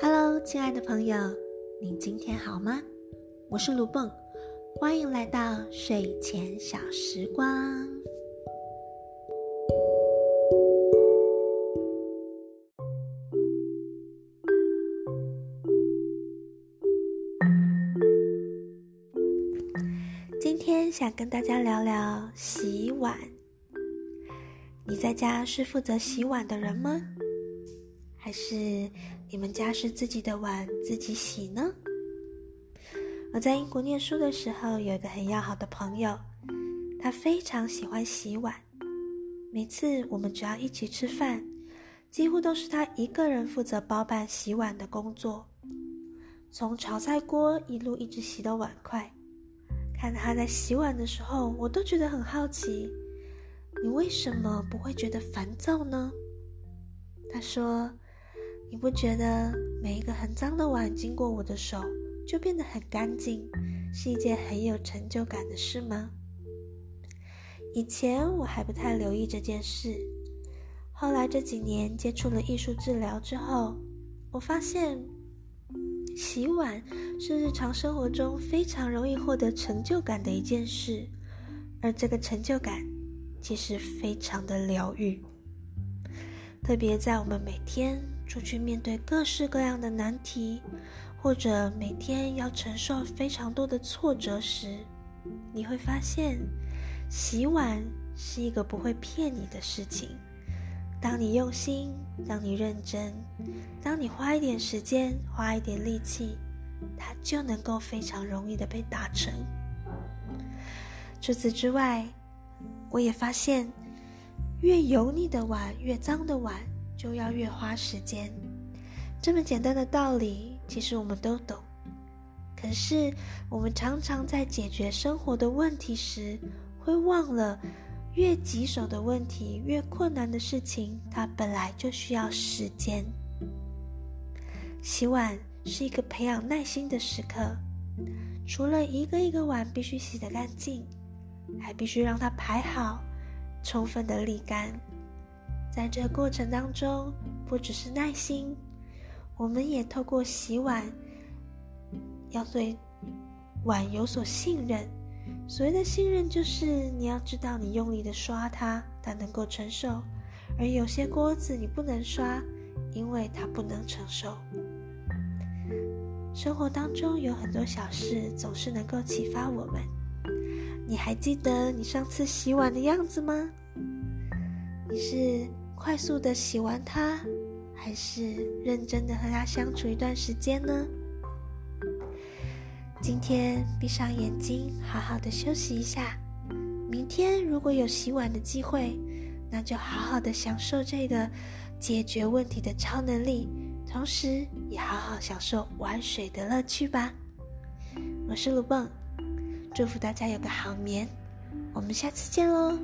Hello，亲爱的朋友，你今天好吗？我是卢蹦，欢迎来到睡前小时光。今天想跟大家聊聊洗碗。你在家是负责洗碗的人吗？还是你们家是自己的碗自己洗呢？我在英国念书的时候，有一个很要好的朋友，他非常喜欢洗碗。每次我们只要一起吃饭，几乎都是他一个人负责包办洗碗的工作，从炒菜锅一路一直洗到碗筷。看他在洗碗的时候，我都觉得很好奇，你为什么不会觉得烦躁呢？他说。你不觉得每一个很脏的碗经过我的手就变得很干净，是一件很有成就感的事吗？以前我还不太留意这件事，后来这几年接触了艺术治疗之后，我发现洗碗是日常生活中非常容易获得成就感的一件事，而这个成就感其实非常的疗愈，特别在我们每天。出去面对各式各样的难题，或者每天要承受非常多的挫折时，你会发现，洗碗是一个不会骗你的事情。当你用心，当你认真，当你花一点时间，花一点力气，它就能够非常容易的被达成。除此之外，我也发现，越油腻的碗，越脏的碗。就要越花时间，这么简单的道理，其实我们都懂。可是我们常常在解决生活的问题时，会忘了，越棘手的问题、越困难的事情，它本来就需要时间。洗碗是一个培养耐心的时刻，除了一个一个碗必须洗得干净，还必须让它排好，充分的沥干。在这过程当中，不只是耐心，我们也透过洗碗，要对碗有所信任。所谓的信任，就是你要知道，你用力的刷它，它能够承受；而有些锅子你不能刷，因为它不能承受。生活当中有很多小事，总是能够启发我们。你还记得你上次洗碗的样子吗？你是？快速的洗完它，还是认真的和它相处一段时间呢？今天闭上眼睛，好好的休息一下。明天如果有洗碗的机会，那就好好的享受这个解决问题的超能力，同时也好好享受玩水的乐趣吧。我是鲁蹦，祝福大家有个好眠，我们下次见喽。